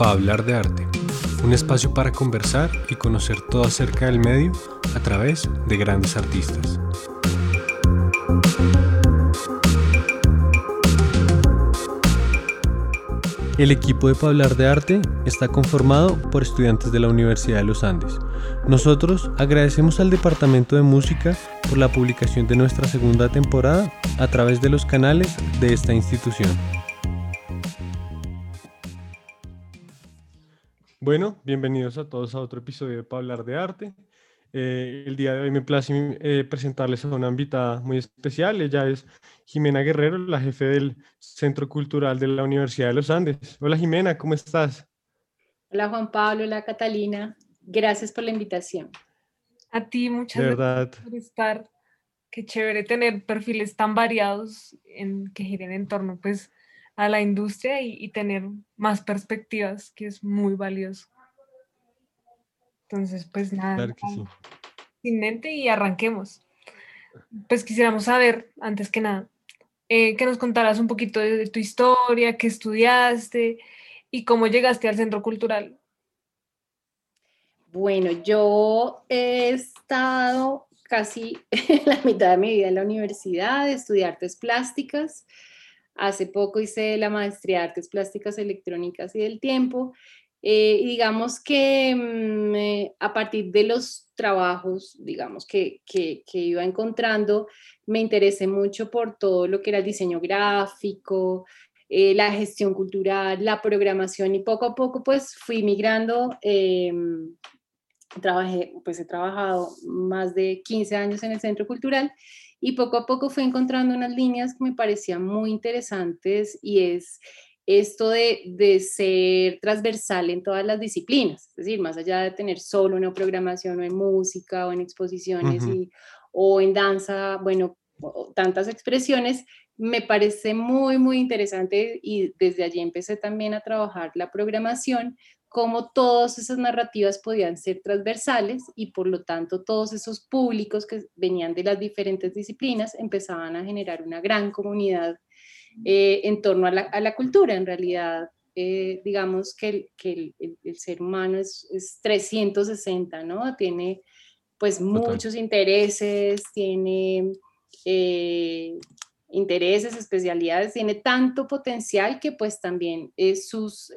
para hablar de arte, un espacio para conversar y conocer todo acerca del medio a través de grandes artistas. El equipo de Hablar de Arte está conformado por estudiantes de la Universidad de los Andes. Nosotros agradecemos al Departamento de Música por la publicación de nuestra segunda temporada a través de los canales de esta institución. Bueno, bienvenidos a todos a otro episodio de Para hablar de arte. Eh, el día de hoy me place eh, presentarles a una invitada muy especial. Ella es Jimena Guerrero, la jefe del Centro Cultural de la Universidad de los Andes. Hola Jimena, ¿cómo estás? Hola Juan Pablo, hola Catalina. Gracias por la invitación. A ti, muchas gracias por estar. Qué chévere tener perfiles tan variados en, que giren en torno pues, a la industria y, tener más perspectivas, que es muy valioso. Entonces, pues nada, sin mente y arranquemos. Pues quisiéramos saber, antes que nada, eh, que nos contaras un poquito de, tu historia, qué estudiaste y cómo llegaste al centro cultural. Bueno, yo he estado casi la mitad de mi vida en la universidad, de estudiar artes plásticas. Hace poco hice la maestría de artes plásticas electrónicas y del tiempo. Eh, digamos que mm, eh, a partir de los trabajos, digamos, que, que, iba encontrando, me interesé mucho por todo lo que era el diseño gráfico, eh, la gestión cultural, la programación y poco a poco pues fui migrando. Trabajé, pues he trabajado más de 15 años en el Centro Cultural y poco a poco fui encontrando unas líneas que me parecían muy interesantes y es esto de, ser transversal en todas las disciplinas, es decir, más allá de tener solo una programación o en música o en exposiciones o en danza, bueno, tantas expresiones, me parece muy, muy interesante y desde allí empecé también a trabajar la programación cómo todas esas narrativas podían ser transversales y por lo tanto todos esos públicos que venían de las diferentes disciplinas empezaban a generar una gran comunidad eh, en torno a la, cultura. En realidad, eh, digamos que, el, ser humano es, 360, ¿no? Tiene pues muchos intereses, tiene... Eh, intereses, especialidades, tiene tanto potencial que pues también sus,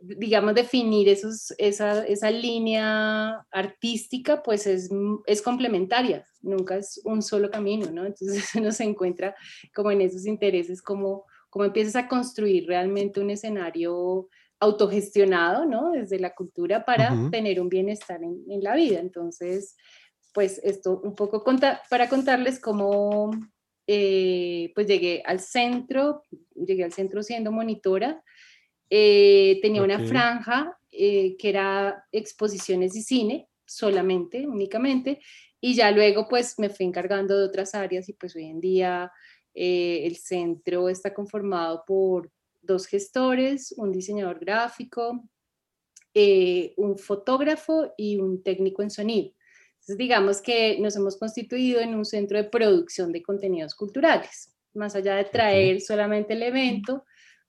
digamos, definir esos, esa, esa, línea artística, pues es, es, complementaria, nunca es un solo camino, ¿no? Entonces uno se encuentra como en esos intereses, como, como empiezas a construir realmente un escenario autogestionado, ¿no? Desde la cultura para tener un bienestar en, en, la vida. Entonces, pues esto un poco conta para contarles cómo, eh, pues llegué al centro, llegué al centro siendo monitora, eh, tenía una franja eh, que era exposiciones y cine solamente, únicamente, y ya luego pues me fui encargando de otras áreas y pues hoy en día eh, el centro está conformado por dos gestores, un diseñador gráfico, un fotógrafo y un técnico en sonido. Entonces digamos que nos hemos constituido en un centro de producción de contenidos culturales, más allá de traer solamente el evento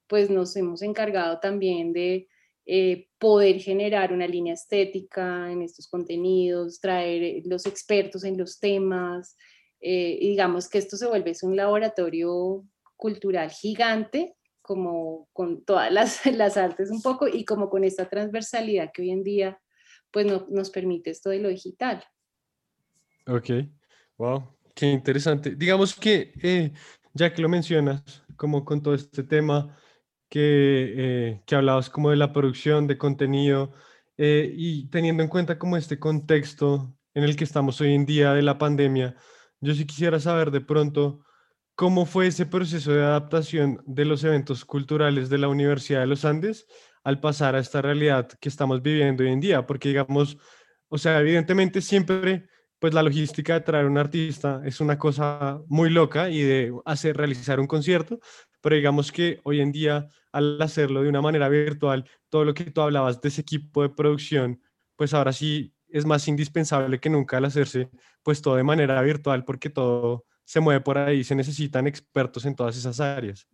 pues nos hemos encargado también de eh, poder generar una línea estética en estos contenidos, traer eh, los expertos en los temas, eh, digamos que esto se vuelve un laboratorio cultural gigante, como con todas las, las, artes un poco, y como con esta transversalidad que hoy en día pues no, nos permite esto de lo digital. Ok, wow, qué interesante. Digamos que, ya que lo mencionas, como con todo este tema, que, eh, hablabas como de la producción de contenido eh, y teniendo en cuenta como este contexto en el que estamos hoy en día de la pandemia, yo sí quisiera saber de pronto cómo fue ese proceso de adaptación de los eventos culturales de la Universidad de los Andes al pasar a esta realidad que estamos viviendo hoy en día, porque digamos, o sea, evidentemente siempre pues la logística de traer un artista es una cosa muy loca y de hacer realizar un concierto, pero digamos que hoy en día al hacerlo de una manera virtual, todo lo que tú hablabas de ese equipo de producción, pues ahora sí es más indispensable que nunca al hacerse pues todo de manera virtual porque todo se mueve por ahí, se necesitan expertos en todas esas áreas.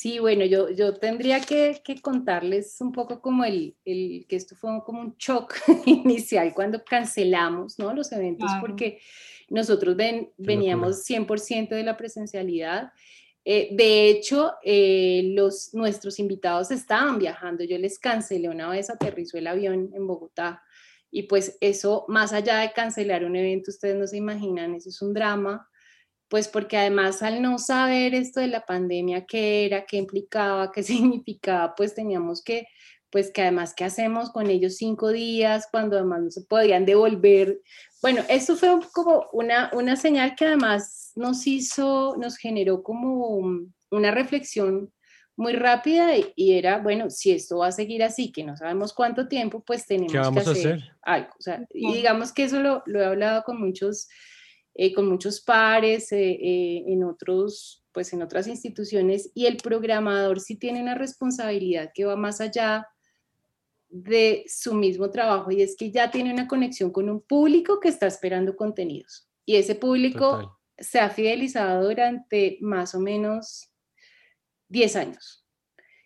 Sí, bueno, yo, yo tendría que, contarles un poco como el, el, que esto fue como un shock inicial cuando cancelamos ¿no? los eventos porque nosotros ven, veníamos 100% de la presencialidad. Eh, de hecho, eh, los, nuestros invitados estaban viajando. Yo les cancelé una vez, aterrizó el avión en Bogotá. Y pues eso, más allá de cancelar un evento, ustedes no se imaginan, eso es un drama pues porque además al no saber esto de la pandemia, qué era, qué implicaba, qué significaba, pues teníamos que, pues que además, ¿qué hacemos con ellos cinco días cuando además no se podían devolver? Bueno, esto fue como una, una señal que además nos hizo, nos generó como una reflexión muy rápida y, era, bueno, si esto va a seguir así, que no sabemos cuánto tiempo, pues tenemos que hacer, algo. O sea, y digamos que eso lo, lo he hablado con muchos eh, con muchos pares eh, eh, en, otros, pues en otras instituciones y el programador sí tiene una responsabilidad que va más allá de su mismo trabajo y es que ya tiene una conexión con un público que está esperando contenidos y ese público se ha fidelizado durante más o menos 10 años.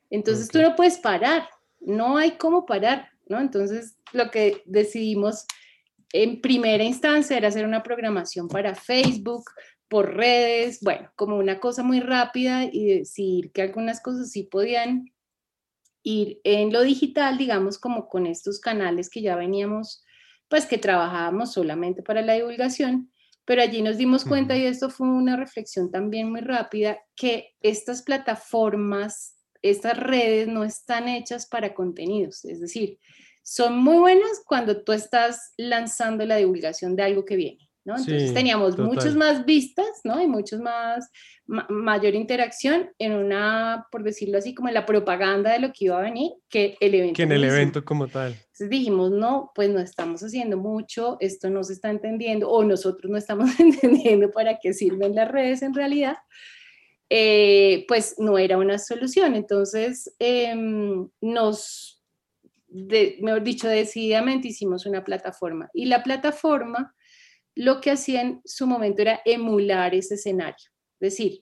Entonces tú no puedes parar, no hay cómo parar, ¿no? Entonces lo que decidimos en primera instancia era hacer una programación para Facebook, por redes, bueno, como una cosa muy rápida y decir que algunas cosas sí podían ir en lo digital, digamos, como con estos canales que ya veníamos, pues que trabajábamos solamente para la divulgación, pero allí nos dimos cuenta, y esto fue una reflexión también muy rápida, que estas plataformas, estas redes no están hechas para contenidos, es decir, son muy buenas cuando tú estás lanzando la divulgación de algo que viene, ¿no? Entonces teníamos muchas más vistas, ¿no? Y muchos más, mayor interacción en una, por decirlo así, como en la propaganda de lo que iba a venir, que el evento. Que en el evento como tal. Entonces dijimos, no, pues no estamos haciendo mucho, esto no se está entendiendo, o nosotros no estamos entendiendo para qué sirven las redes en realidad. Eh, pues no era una solución. Entonces em, nos mejor dicho, decididamente hicimos una plataforma. Y la plataforma lo que hacía en su momento era emular ese escenario. Es decir,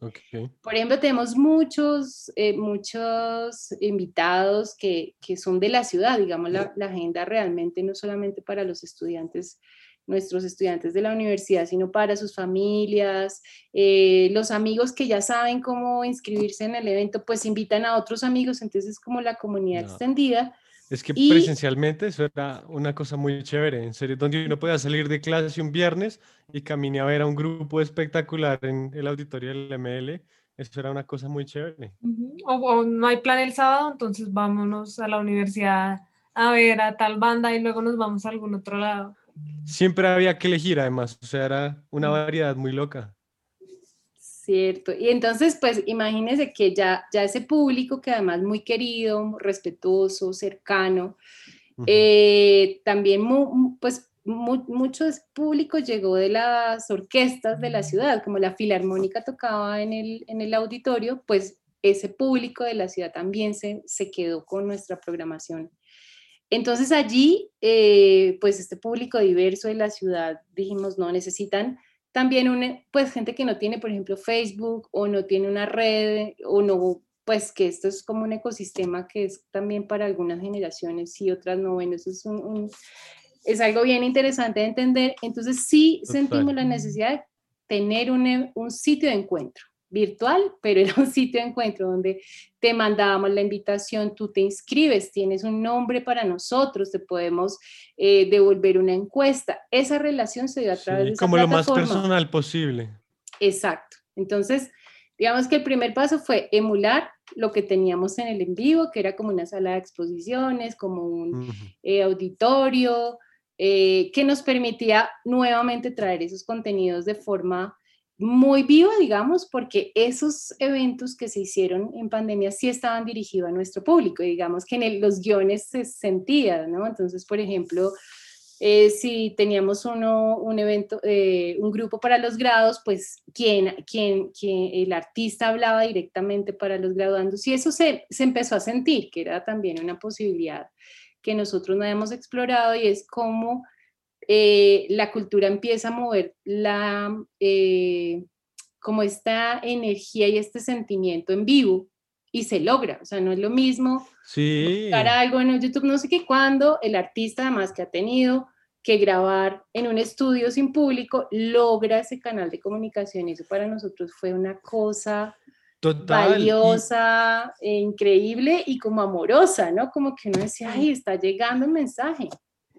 por ejemplo, tenemos muchos, eh, muchos invitados que, que, son de la ciudad, digamos, la, la, agenda realmente no solamente para los estudiantes, nuestros estudiantes de la universidad, sino para sus familias, eh, los amigos que ya saben cómo inscribirse en el evento, pues invitan a otros amigos, entonces es como la comunidad extendida es que presencialmente eso era una cosa muy chévere, en serio, donde uno podía salir de clase un viernes y caminé a ver a un grupo espectacular en el auditorio del ML. Eso era una cosa muy chévere. o, no hay plan el sábado, entonces vámonos a la universidad a ver a tal banda y luego nos vamos a algún otro lado. Siempre había que elegir, además, o sea, era una variedad muy loca. Cierto. Y entonces, pues imagínense que ya, ya ese público que además muy querido, respetuoso, cercano, eh, también pues mucho público llegó de las orquestas de la ciudad, como la filarmónica tocaba en el, en el auditorio, pues ese público de la ciudad también se, se quedó con nuestra programación. Entonces allí, eh, pues este público diverso de la ciudad, dijimos, no, necesitan también una, pues gente que no tiene, por ejemplo, Facebook o no tiene una red o no, pues que esto es como un ecosistema que es también para algunas generaciones y otras no. Bueno, eso es, un, es algo bien interesante de entender. Entonces sí sentimos la necesidad de tener un, un sitio de encuentro virtual, pero era un sitio de encuentro donde te mandábamos la invitación, tú te inscribes, tienes un nombre para nosotros, te podemos eh, devolver una encuesta. Esa relación se dio a través de esa Como lo más personal posible. Exacto. Entonces, digamos que el primer paso fue emular lo que teníamos en el en vivo, que era como una sala de exposiciones, como un eh, auditorio, eh, que nos permitía nuevamente traer esos contenidos de forma muy viva, digamos, porque esos eventos que se hicieron en pandemia sí estaban dirigidos a nuestro público, digamos que en los guiones se sentía, ¿no? Entonces, por ejemplo, eh, si teníamos uno, un evento, eh, un grupo para los grados, pues quien, quien, quien, el artista hablaba directamente para los graduandos y eso se, se empezó a sentir, que era también una posibilidad que nosotros no habíamos explorado y es como eh, la cultura empieza a mover la, eh, como esta energía y este sentimiento en vivo y se logra, o sea, no es lo mismo sí. buscar algo en YouTube, no sé qué, cuando el artista además que ha tenido que grabar en un estudio sin público, logra ese canal de comunicación. Y eso para nosotros fue una cosa valiosa, e increíble y como amorosa, ¿no? Como que uno decía, ay, está llegando el mensaje.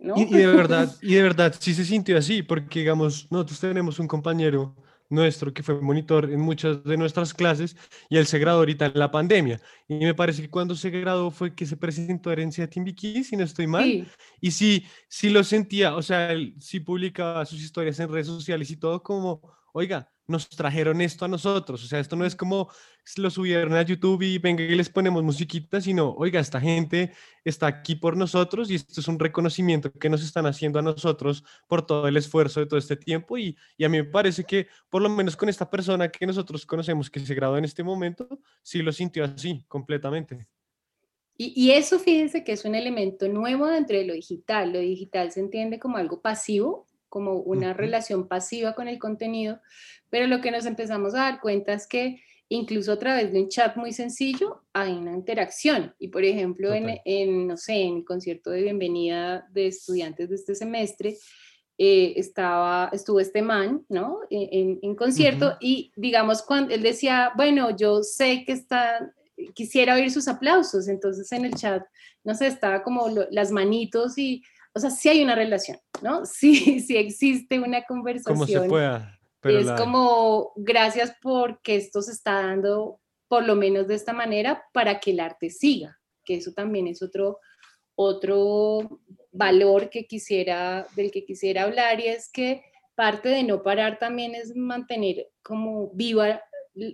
¿No? Y, y, de verdad, y de verdad, sí se sintió así, porque digamos, nosotros tenemos un compañero nuestro que fue monitor en muchas de nuestras clases y él se graduó ahorita en la pandemia. Y me parece que cuando se graduó fue que se presentó a Herencia Timbiquí, si no estoy mal. Y sí, sí lo sentía, o sea, él sí publicaba sus historias en redes sociales y todo como, oiga, nos trajeron esto a nosotros. O sea, esto no es como lo subieron a YouTube y venga y les ponemos musiquita, sino, oiga, esta gente está aquí por nosotros y esto es un reconocimiento que nos están haciendo a nosotros por todo el esfuerzo de todo este tiempo. Y, y a mí me parece que, por lo menos con esta persona que nosotros conocemos que se graduó en este momento, sí lo sintió así, completamente. Y, y, eso, fíjense que es un elemento nuevo dentro de lo digital. Lo digital se entiende como algo pasivo, como una relación pasiva con el contenido, pero lo que nos empezamos a dar cuenta es que incluso a través de un chat muy sencillo hay una interacción. Y por ejemplo, en, en, no sé, en el concierto de bienvenida de estudiantes de este semestre, eh, estaba, estuvo este man, ¿no? E, en, en concierto y digamos, cuando él decía, bueno, yo sé que está, quisiera oír sus aplausos, entonces en el chat, no sé, estaba como las manitos y o sea, sí hay una relación, ¿no? Sí, sí existe una conversación. Como se pueda. Pero es como, gracias porque esto se está dando, por lo menos de esta manera, para que el arte siga, que eso también es otro, otro valor que quisiera, del que quisiera hablar, y es que parte de no parar también es mantener como viva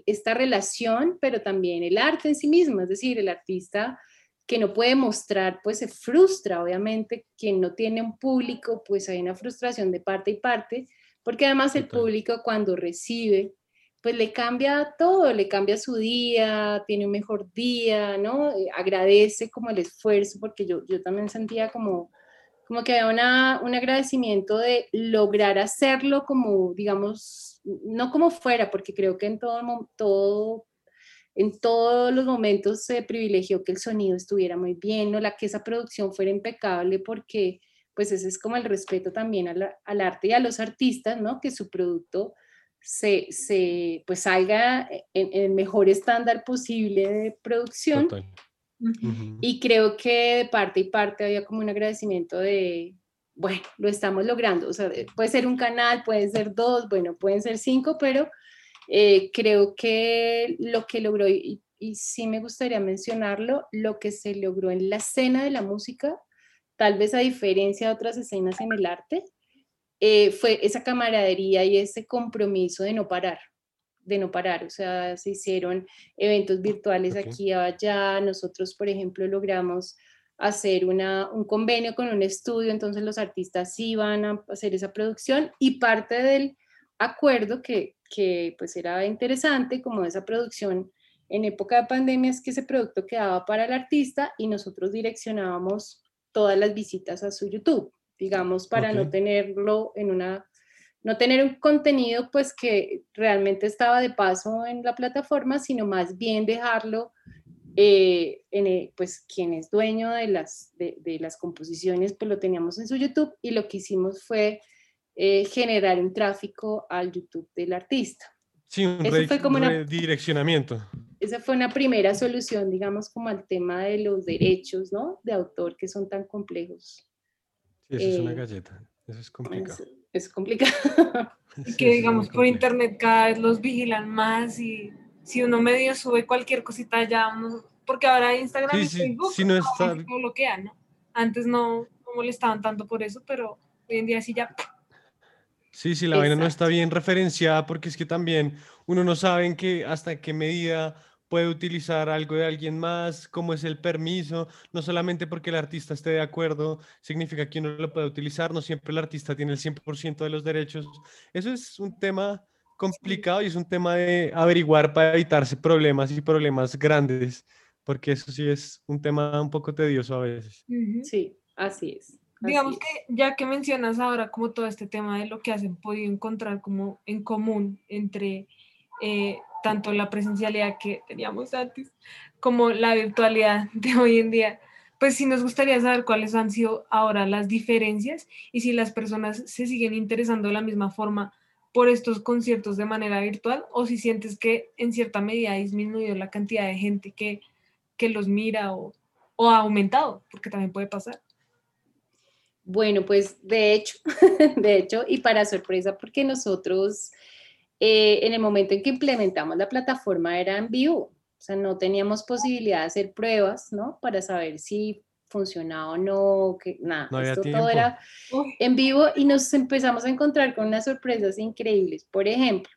esta relación, pero también el arte en sí mismo, es decir, el artista que no puede mostrar, pues se frustra, obviamente, quien no tiene un público, pues hay una frustración de parte y parte, porque además el público cuando recibe, pues le cambia todo, le cambia su día, tiene un mejor día, ¿no? Eh, agradece como el esfuerzo, porque yo, yo también sentía como, como que había una, un agradecimiento de lograr hacerlo como, digamos, no como fuera, porque creo que en todo, todo en todos los momentos se privilegió que el sonido estuviera muy bien, ¿no? la que esa producción fuera impecable, porque pues ese es como el respeto también al arte y a los artistas, ¿no? Que su producto se, se pues salga en, el mejor estándar posible de producción. Y creo que de parte y parte había como un agradecimiento de, bueno, lo estamos logrando. O sea, puede ser un canal, pueden ser dos, bueno, pueden ser cinco, pero eh, creo que lo que logró, y, sí me gustaría mencionarlo, lo que se logró en la escena de la música, tal vez a diferencia de otras escenas en el arte, eh, fue esa camaradería y ese compromiso de no parar, de no parar. O sea, se hicieron eventos virtuales aquí y allá. Nosotros, por ejemplo, logramos hacer una, un convenio con un estudio, entonces los artistas iban a hacer esa producción y parte del acuerdo que, que pues era interesante, como esa producción en época de pandemia, es que ese producto quedaba para el artista y nosotros direccionábamos todas las visitas a su YouTube, digamos, para no tenerlo en una, no tener un contenido pues que realmente estaba de paso en la plataforma, sino más bien dejarlo eh, en pues quien es dueño de las, de, de las composiciones, pues lo teníamos en su YouTube y lo que hicimos fue eh, generar un tráfico al YouTube del artista. Sí, un fue como redireccionamiento. esa fue una primera solución, digamos, como al tema de los derechos, ¿no? De autor que son tan complejos. Sí, eso es una eh, galleta, eso es complicado. Es, complicado. Y que, digamos, por internet cada vez los vigilan más y si uno medio sube cualquier cosita ya, porque ahora Instagram y Facebook no está... lo bloquean, ¿no? Antes no, no molestaban tanto por eso, pero hoy en día sí ya Sí, sí, la vaina no está bien referenciada porque es que también uno no sabe en qué, hasta qué medida puede utilizar algo de alguien más, cómo es el permiso, no solamente porque el artista esté de acuerdo, significa que uno lo puede utilizar, no siempre el artista tiene el 100% de los derechos. Eso es un tema complicado y es un tema de averiguar para evitarse problemas y problemas grandes, porque eso sí es un tema un poco tedioso a veces. Sí, así es. Digamos que ya que mencionas ahora como todo este tema de lo que hacen podido encontrar como en común entre eh, tanto la presencialidad que teníamos antes como la virtualidad de hoy en día, pues sí nos gustaría saber cuáles han sido ahora las diferencias y si las personas se siguen interesando de la misma forma por estos conciertos de manera virtual o si sientes que en cierta medida ha disminuido la cantidad de gente que, que los mira o, o ha aumentado, porque también puede pasar. Bueno, pues de hecho, de hecho, y para sorpresa, porque nosotros eh, en el momento en que implementamos la plataforma era en vivo, o sea, no teníamos posibilidad de hacer pruebas, ¿no? Para saber si funcionaba o no, que nada, esto todo era en vivo y nos empezamos a encontrar con unas sorpresas increíbles. Por ejemplo,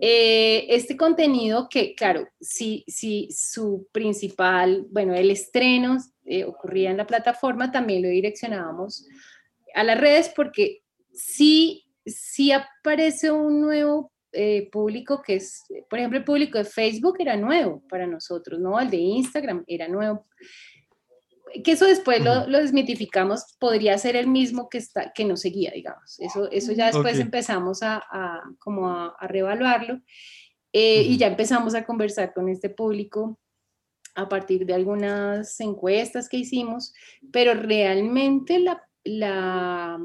eh, este contenido que, claro, si, si su principal, bueno, el estreno eh, ocurría en la plataforma, también lo direccionábamos a las redes porque sí, sí aparece un nuevo eh, público que es, por ejemplo, el público de Facebook era nuevo para nosotros, ¿no? El de Instagram era nuevo. Que eso después lo, lo desmitificamos, podría ser el mismo que, está, que nos seguía, digamos. Eso, eso ya después empezamos a, a, como a, a reevaluarlo eh, y ya empezamos a conversar con este público a partir de algunas encuestas que hicimos, pero realmente la, la,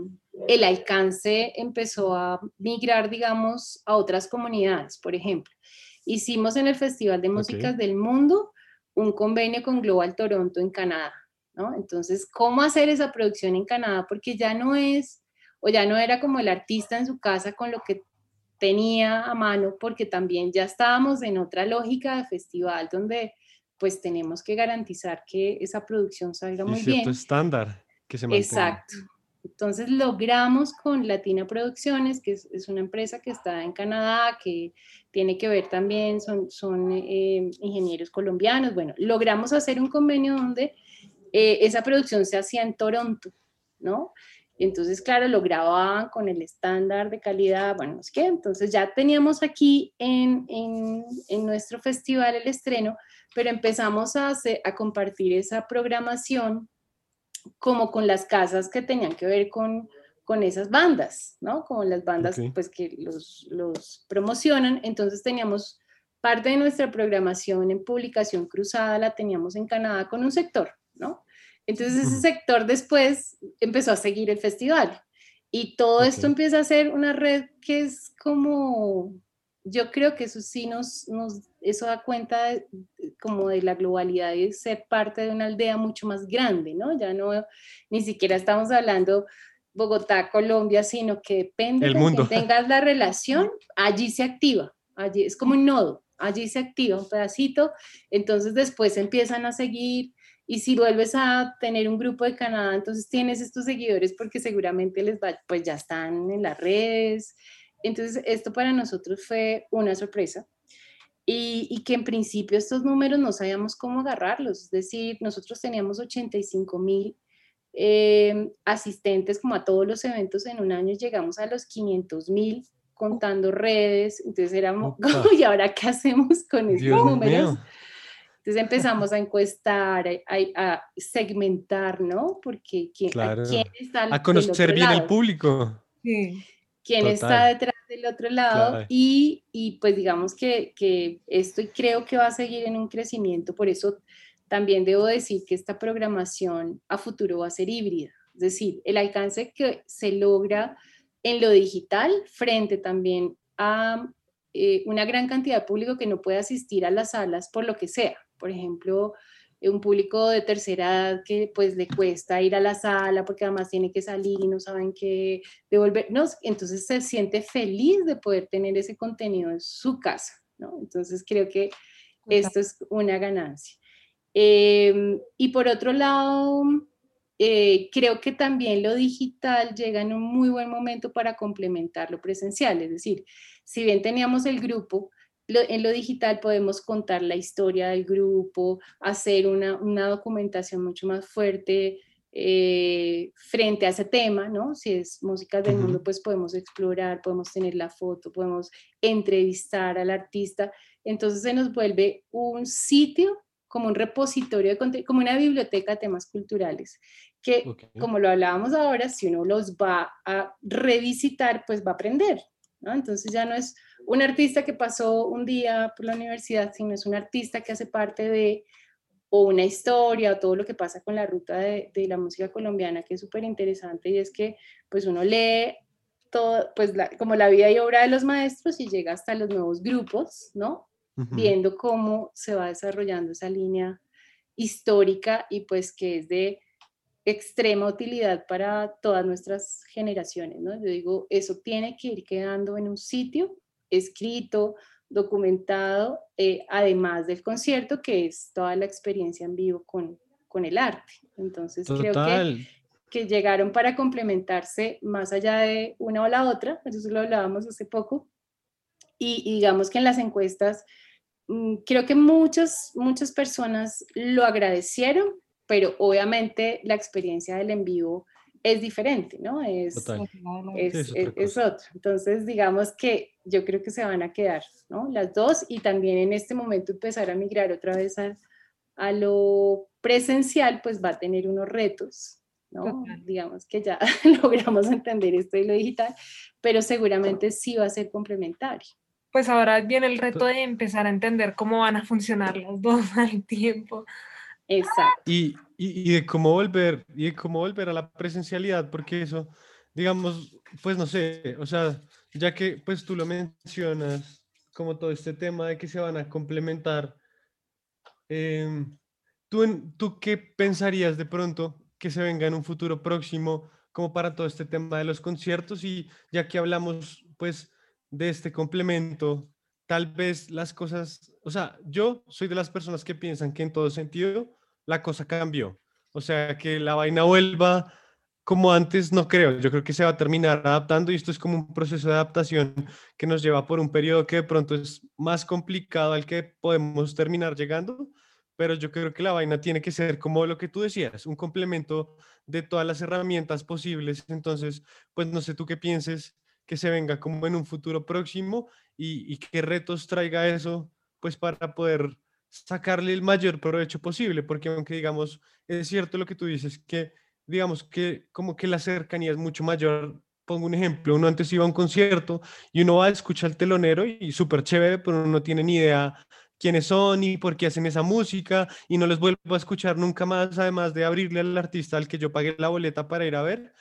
el alcance empezó a migrar, digamos, a otras comunidades. Por ejemplo, hicimos en el Festival de Músicas del Mundo un convenio con Global Toronto en Canadá, ¿no? Entonces, ¿cómo hacer esa producción en Canadá? Porque ya no es, o ya no era como el artista en su casa con lo que tenía a mano, porque también ya estábamos en otra lógica de festival donde pues tenemos que garantizar que esa producción salga muy bien. estándar que se mantenga. Exacto. Entonces logramos con Latina Producciones, que es, una empresa que está en Canadá, que tiene que ver también, son, son eh, ingenieros colombianos, bueno, logramos hacer un convenio donde eh, esa producción se hacía en Toronto, ¿no? Entonces, claro, lo grababan con el estándar de calidad, bueno, no sé qué, entonces ya teníamos aquí en, en, en nuestro festival el estreno, pero empezamos a, hacer, a compartir esa programación como con las casas que tenían que ver con, con esas bandas, ¿no? Como las bandas pues que los, los promocionan. Entonces teníamos parte de nuestra programación en publicación cruzada, la teníamos en Canadá con un sector, ¿no? Entonces ese sector después empezó a seguir el festival. Y todo esto empieza a ser una red que es como yo creo que eso sí nos, nos eso da cuenta como de la globalidad y ser parte de una aldea mucho más grande, ¿no? Ya no, ni siquiera estamos hablando Bogotá, Colombia, sino que depende El mundo. que tengas la relación, allí se activa, allí es como un nodo, allí se activa un pedacito, entonces después empiezan a seguir y si vuelves a tener un grupo de Canadá, entonces tienes estos seguidores porque seguramente les va, pues ya están en las redes, entonces, esto para nosotros fue una sorpresa. Y, que en principio estos números no sabíamos cómo agarrarlos. Es decir, nosotros teníamos 85 mil eh, asistentes como a todos los eventos en un año, llegamos a los 500 mil contando redes, entonces éramos, ¿y ahora qué hacemos con estos números? Entonces empezamos a encuestar, a, segmentar, ¿no? Porque ¿quién, ¿quién está A conocer bien el público. Sí. Quién está detrás del otro lado y, y, pues digamos que, que esto creo que va a seguir en un crecimiento, por eso también debo decir que esta programación a futuro va a ser híbrida, es decir, el alcance que se logra en lo digital frente también a eh, una gran cantidad de público que no puede asistir a las salas por lo que sea. Por ejemplo, un público de tercera edad que pues le cuesta ir a la sala porque además tiene que salir y no saben qué devolver, no, entonces se siente feliz de poder tener ese contenido en su casa, ¿no? Entonces creo que esto es una ganancia. Em, y por otro lado, eh, creo que también lo digital llega en un muy buen momento para complementar lo presencial, es decir, si bien teníamos el grupo, en lo digital podemos contar la historia del grupo, hacer una, una documentación mucho más fuerte eh, frente a ese tema, ¿no? Si es música del mundo, pues podemos explorar, podemos tener la foto, podemos entrevistar al artista. Entonces se nos vuelve un sitio como un repositorio de como una biblioteca de temas culturales, que como lo hablábamos ahora, si uno los va a revisitar, pues va a aprender, ¿no? Entonces ya no es un artista que pasó un día por la universidad, sino es un artista que hace parte de o una historia o todo lo que pasa con la ruta de, de la música colombiana, que es súper interesante y es que pues uno lee todo, pues como la vida y obra de los maestros y llega hasta los nuevos grupos, ¿no? Viendo cómo se va desarrollando esa línea histórica y pues que es de extrema utilidad para todas nuestras generaciones, ¿no? Yo digo, eso tiene que ir quedando en un sitio escrito, documentado, eh, además del concierto, que es toda la experiencia en vivo con, con el arte. Entonces creo que, que, llegaron para complementarse más allá de una o la otra, eso lo hablábamos hace poco, y, y digamos que en las encuestas mm, creo que muchas, muchas personas lo agradecieron, pero obviamente la experiencia del en vivo es diferente, ¿no? Es, es, es, otro. Entonces, digamos que yo creo que se van a quedar, ¿no? Las dos y también en este momento empezar a migrar otra vez a, a lo presencial, pues va a tener unos retos, ¿no? Digamos que ya logramos entender esto de lo digital, pero seguramente sí va a ser complementario. Pues ahora viene el reto de empezar a entender cómo van a funcionar las dos al tiempo. Exacto. Y, y, de cómo volver, y de cómo volver a la presencialidad, porque eso, digamos, pues no sé, o sea, ya que pues tú lo mencionas, como todo este tema de que se van a complementar, em, ¿tú, ¿tú qué pensarías de pronto que se venga en un futuro próximo como para todo este tema de los conciertos? Y ya que hablamos pues de este complemento, tal vez las cosas, o sea, yo soy de las personas que piensan que en todo sentido la cosa cambió. O sea, que la vaina vuelva como antes, no creo. Yo creo que se va a terminar adaptando y esto es como un proceso de adaptación que nos lleva por un periodo que de pronto es más complicado al que podemos terminar llegando, pero yo creo que la vaina tiene que ser como lo que tú decías, un complemento de todas las herramientas posibles. Entonces, pues no sé tú qué pienses que se venga como en un futuro próximo y, y qué retos traiga eso, pues para poder sacarle el mayor provecho posible, porque aunque digamos, es cierto lo que tú dices, que digamos que como que la cercanía es mucho mayor. Pongo un ejemplo, uno antes iba a un concierto y uno va a escuchar al telonero y súper chévere, pero uno no tiene ni idea quiénes son y por qué hacen esa música y no les vuelvo a escuchar nunca más, además de abrirle al artista al que yo pagué la boleta para ir a ver.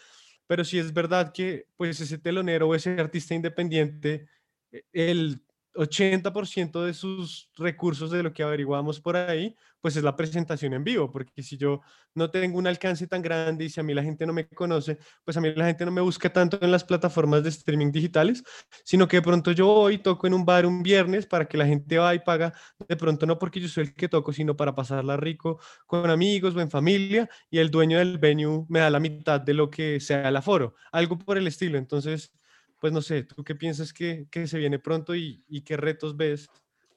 Pero sí es verdad que pues ese telonero o ese artista independiente, e, el 80% de sus recursos de lo que averiguamos por ahí, pues es la presentación en vivo, porque si yo no tengo un alcance tan grande y si a mí la gente no me conoce, pues a mí la gente no me busca tanto en las plataformas de streaming digitales, sino que de pronto yo voy, toco en un bar un viernes para que la gente va y paga, de pronto no porque yo soy el que toco, sino para pasarla rico con amigos o en familia, y el dueño del venue me da la mitad de lo que sea el aforo, algo por el estilo. Entonces, pues no sé, ¿tú qué piensas que, se viene pronto y, qué retos ves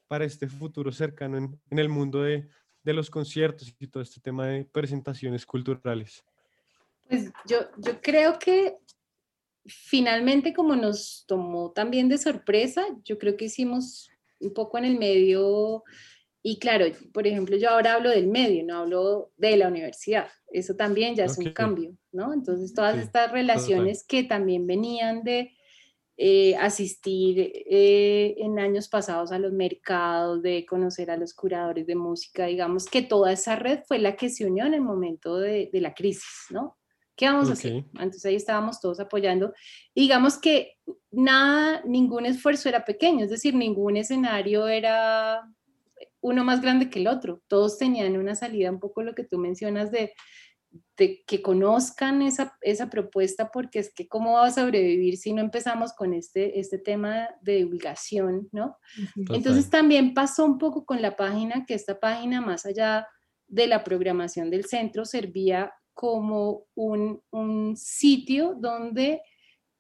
para este futuro cercano en, el mundo de, los conciertos y todo este tema de presentaciones culturales? Pues yo, yo creo que finalmente como nos tomó también de sorpresa, yo creo que hicimos un poco en el medio, y claro, por ejemplo, yo ahora hablo del medio, no hablo de la universidad, eso también ya es un cambio, ¿no? Entonces todas estas relaciones que también venían de eh, asistir eh, en años pasados a los mercados, de conocer a los curadores de música, digamos que toda esa red fue la que se unió en el momento de, de la crisis, ¿no? ¿Qué vamos a hacer? Entonces ahí estábamos todos apoyando. digamos que nada, ningún esfuerzo era pequeño, es decir, ningún escenario era uno más grande que el otro. Todos tenían una salida, un poco lo que tú mencionas de de que conozcan esa, esa, propuesta, porque es que cómo va a sobrevivir si no empezamos con este, este tema de divulgación, ¿no? Entonces también pasó un poco con la página, que esta página, más allá de la programación del centro, servía como un, un sitio donde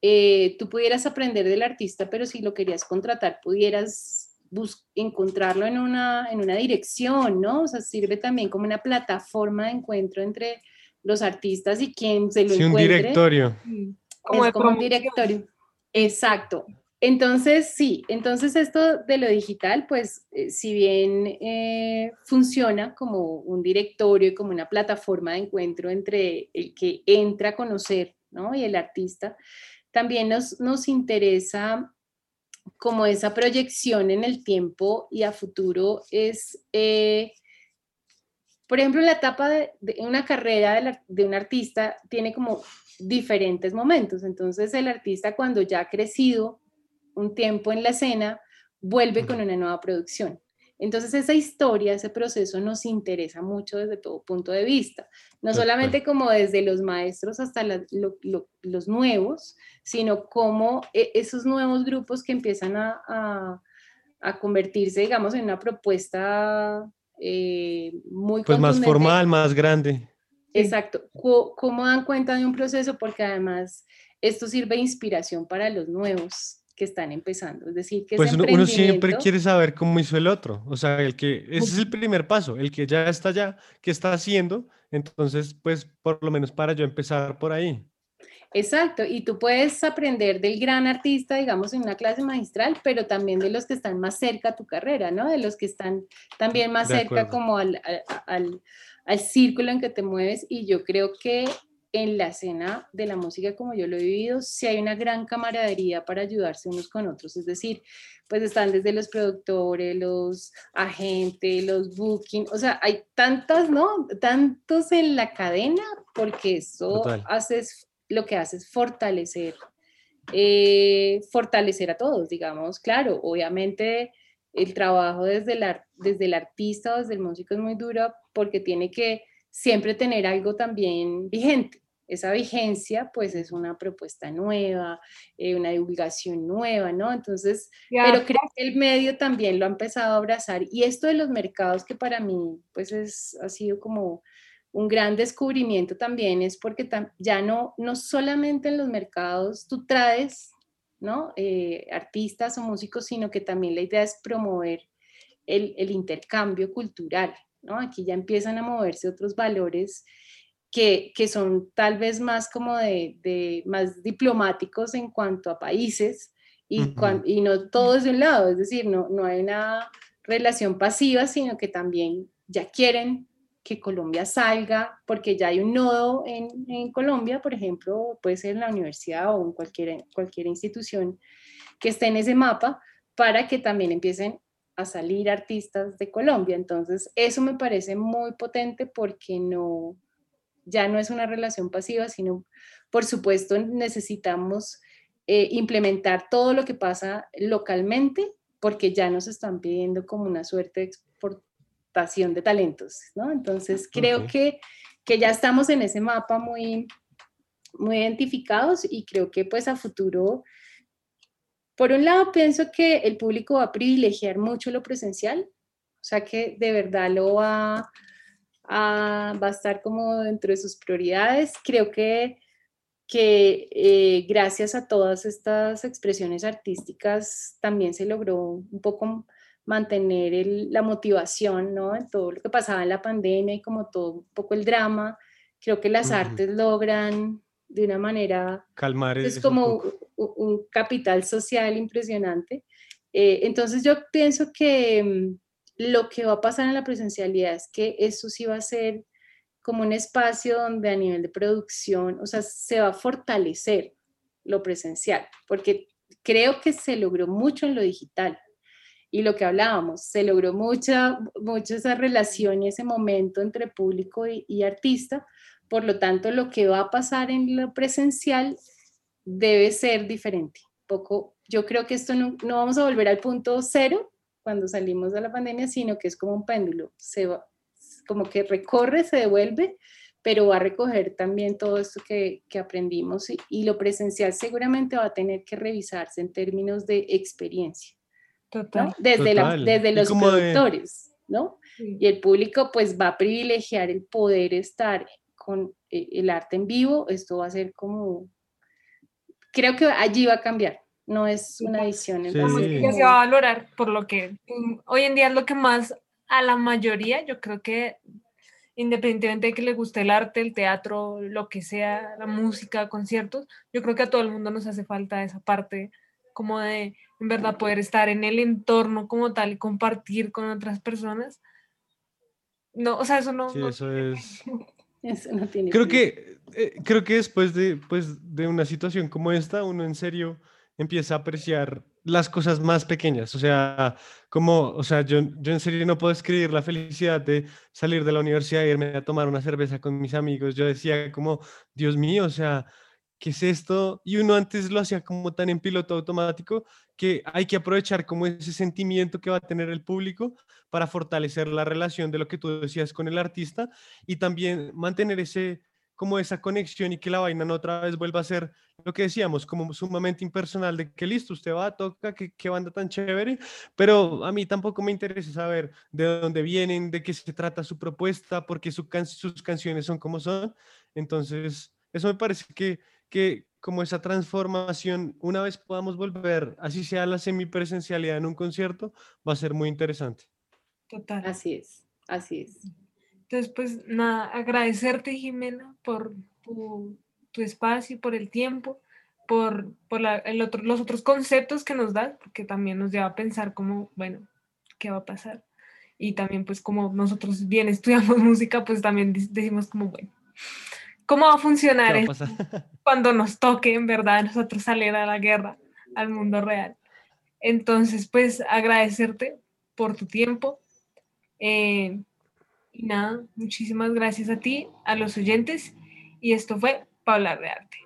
eh, tú pudieras aprender del artista, pero si lo querías contratar, pudieras encontrarlo en una, en una dirección, ¿no? O sea, sirve también como una plataforma de encuentro entre los artistas y quien se lo sí, un directorio. Como, como un directorio. Exacto. Entonces, sí, entonces esto de lo digital, pues eh, si bien eh, funciona como un directorio y como una plataforma de encuentro entre el que entra a conocer ¿no? y el artista, también nos, nos interesa como esa proyección en el tiempo y a futuro es, eh, por ejemplo, la etapa de, una carrera de, de un artista tiene como diferentes momentos. Entonces el artista cuando ya ha crecido, un tiempo en la escena, vuelve con una nueva producción. Entonces esa historia, ese proceso nos interesa mucho desde todo punto de vista, no solamente como desde los maestros hasta los nuevos, sino como e, esos nuevos grupos que empiezan a, convertirse, digamos, en una propuesta eh, muy... Pues más formal, más grande. Exacto, cómo dan cuenta de un proceso, porque además esto sirve de inspiración para los nuevos que están empezando. Es decir, que pues uno, siempre quiere saber cómo hizo el otro. O sea, el que ese es el primer paso, el que ya está allá, que está haciendo. Entonces, pues por lo menos para yo empezar por ahí. Exacto, y tú puedes aprender del gran artista, digamos, en una clase magistral, pero también de los que están más cerca a tu carrera, ¿no? De los que están también más cerca como al, al, al círculo en que te mueves. Y yo creo que en la escena de la música como yo lo he vivido, sí hay una gran camaradería para ayudarse unos con otros, es decir, pues están desde los productores, los agentes, los booking, o sea, hay tantas, ¿no? Tantos en la cadena, porque eso hace, lo que hace es fortalecer, eh, fortalecer a todos, digamos, claro, obviamente el trabajo desde el, desde el artista o desde el músico es muy duro porque tiene que siempre tener algo también vigente. Esa vigencia pues es una propuesta nueva, eh, una divulgación nueva, ¿no? Entonces, pero creo que el medio también lo ha empezado a abrazar y esto de los mercados que para mí pues es, ha sido como un gran descubrimiento también es porque ya no, no solamente en los mercados tú traes, ¿no? Eh, artistas o músicos, sino que también la idea es promover el, el intercambio cultural, ¿no? Aquí ya empiezan a moverse otros valores que, que son tal vez más como de, de, más diplomáticos en cuanto a países y, y no todo es de un lado, es decir, no, no hay una relación pasiva, sino que también ya quieren que Colombia salga, porque ya hay un nodo en, en, Colombia, por ejemplo, puede ser en la universidad o en cualquier, cualquier institución que esté en ese mapa, para que también empiecen a salir artistas de Colombia. Entonces, eso me parece muy potente porque no, ya no es una relación pasiva, sino, por supuesto, necesitamos eh, implementar todo lo que pasa localmente, porque ya nos están pidiendo como una suerte de de talentos, ¿no? Entonces, creo que, que ya estamos en ese mapa muy, muy identificados y creo que pues a futuro, por un lado, pienso que el público va a privilegiar mucho lo presencial, o sea que de verdad lo va va a estar como dentro de sus prioridades. Creo que, que eh, gracias a todas estas expresiones artísticas también se logró un poco mantener la motivación, ¿no? En todo lo que pasaba en la pandemia y como todo un poco el drama. Creo que las artes logran de una manera... Calmar. Es como un, capital social impresionante. Eh, entonces yo pienso que mm, lo que va a pasar en la presencialidad es que eso sí va a ser como un espacio donde a nivel de producción, o sea, se va a fortalecer lo presencial, porque creo que se logró mucho en lo digital. Y lo que hablábamos, se logró mucha, mucha esa relación y ese momento entre público y, artista. Por lo tanto, lo que va a pasar en lo presencial debe ser diferente. Poco, yo creo que esto no, no vamos a volver al punto cero, cuando salimos de la pandemia, sino que es como un péndulo, se va, como que recorre, se devuelve, pero va a recoger también todo esto que, que aprendimos y, lo presencial seguramente va a tener que revisarse en términos de experiencia. Total. Desde, La, desde los productores, ¿no? Y el público pues va a privilegiar el poder estar con eh, el arte en vivo, esto va a ser como, creo que allí va a cambiar, no es una edición. Sí. se va a valorar por lo que mm, hoy en día es lo que más a la mayoría, yo creo que independientemente de que le guste el arte, el teatro, lo que sea, la música, conciertos, yo creo que a todo el mundo nos hace falta esa parte como de en verdad poder estar en el entorno como tal y compartir con otras personas. No, o sea, eso no. Sí, eso es. Eso no tiene Creo que, eh, creo que después de, pues, de una situación como esta, uno en serio empieza a apreciar las cosas más pequeñas. O sea, como, o sea, yo, yo en serio no puedo escribir la felicidad de salir de la universidad e irme a tomar una cerveza con mis amigos. Yo decía como, Dios mío, o sea, ¿qué es esto? Y uno antes lo hacía como tan en piloto automático que hay que aprovechar como ese sentimiento que va a tener el público para fortalecer la relación de lo que tú decías con el artista y también mantener ese como esa conexión y que la vaina no otra vez vuelva a ser lo que decíamos, como sumamente impersonal, de que listo, usted va, toca, que qué banda tan chévere, pero a mí tampoco me interesa saber de dónde vienen, de qué se trata su propuesta, porque su sus canciones son como son. Entonces, eso me parece que, que como esa transformación, una vez podamos volver, así sea la semipresencialidad en un concierto, va a ser muy interesante. Total. Así es, así es. Entonces, pues nada, agradecerte, Jimena, por tu, tu espacio, por el tiempo, por, por la- el otro, los otros conceptos que nos das, porque también nos lleva a pensar como, bueno, ¿qué va a pasar? Y también, pues como nosotros bien estudiamos música, pues también decimos como, bueno, ¿cómo va a ¿Qué funcionar va a cuando nos toque, en verdad, a nosotros salir a la guerra, al mundo real? Entonces, pues agradecerte por tu tiempo. eh, y nada, muchísimas gracias a ti, a los oyentes. Y esto fue hablar de arte.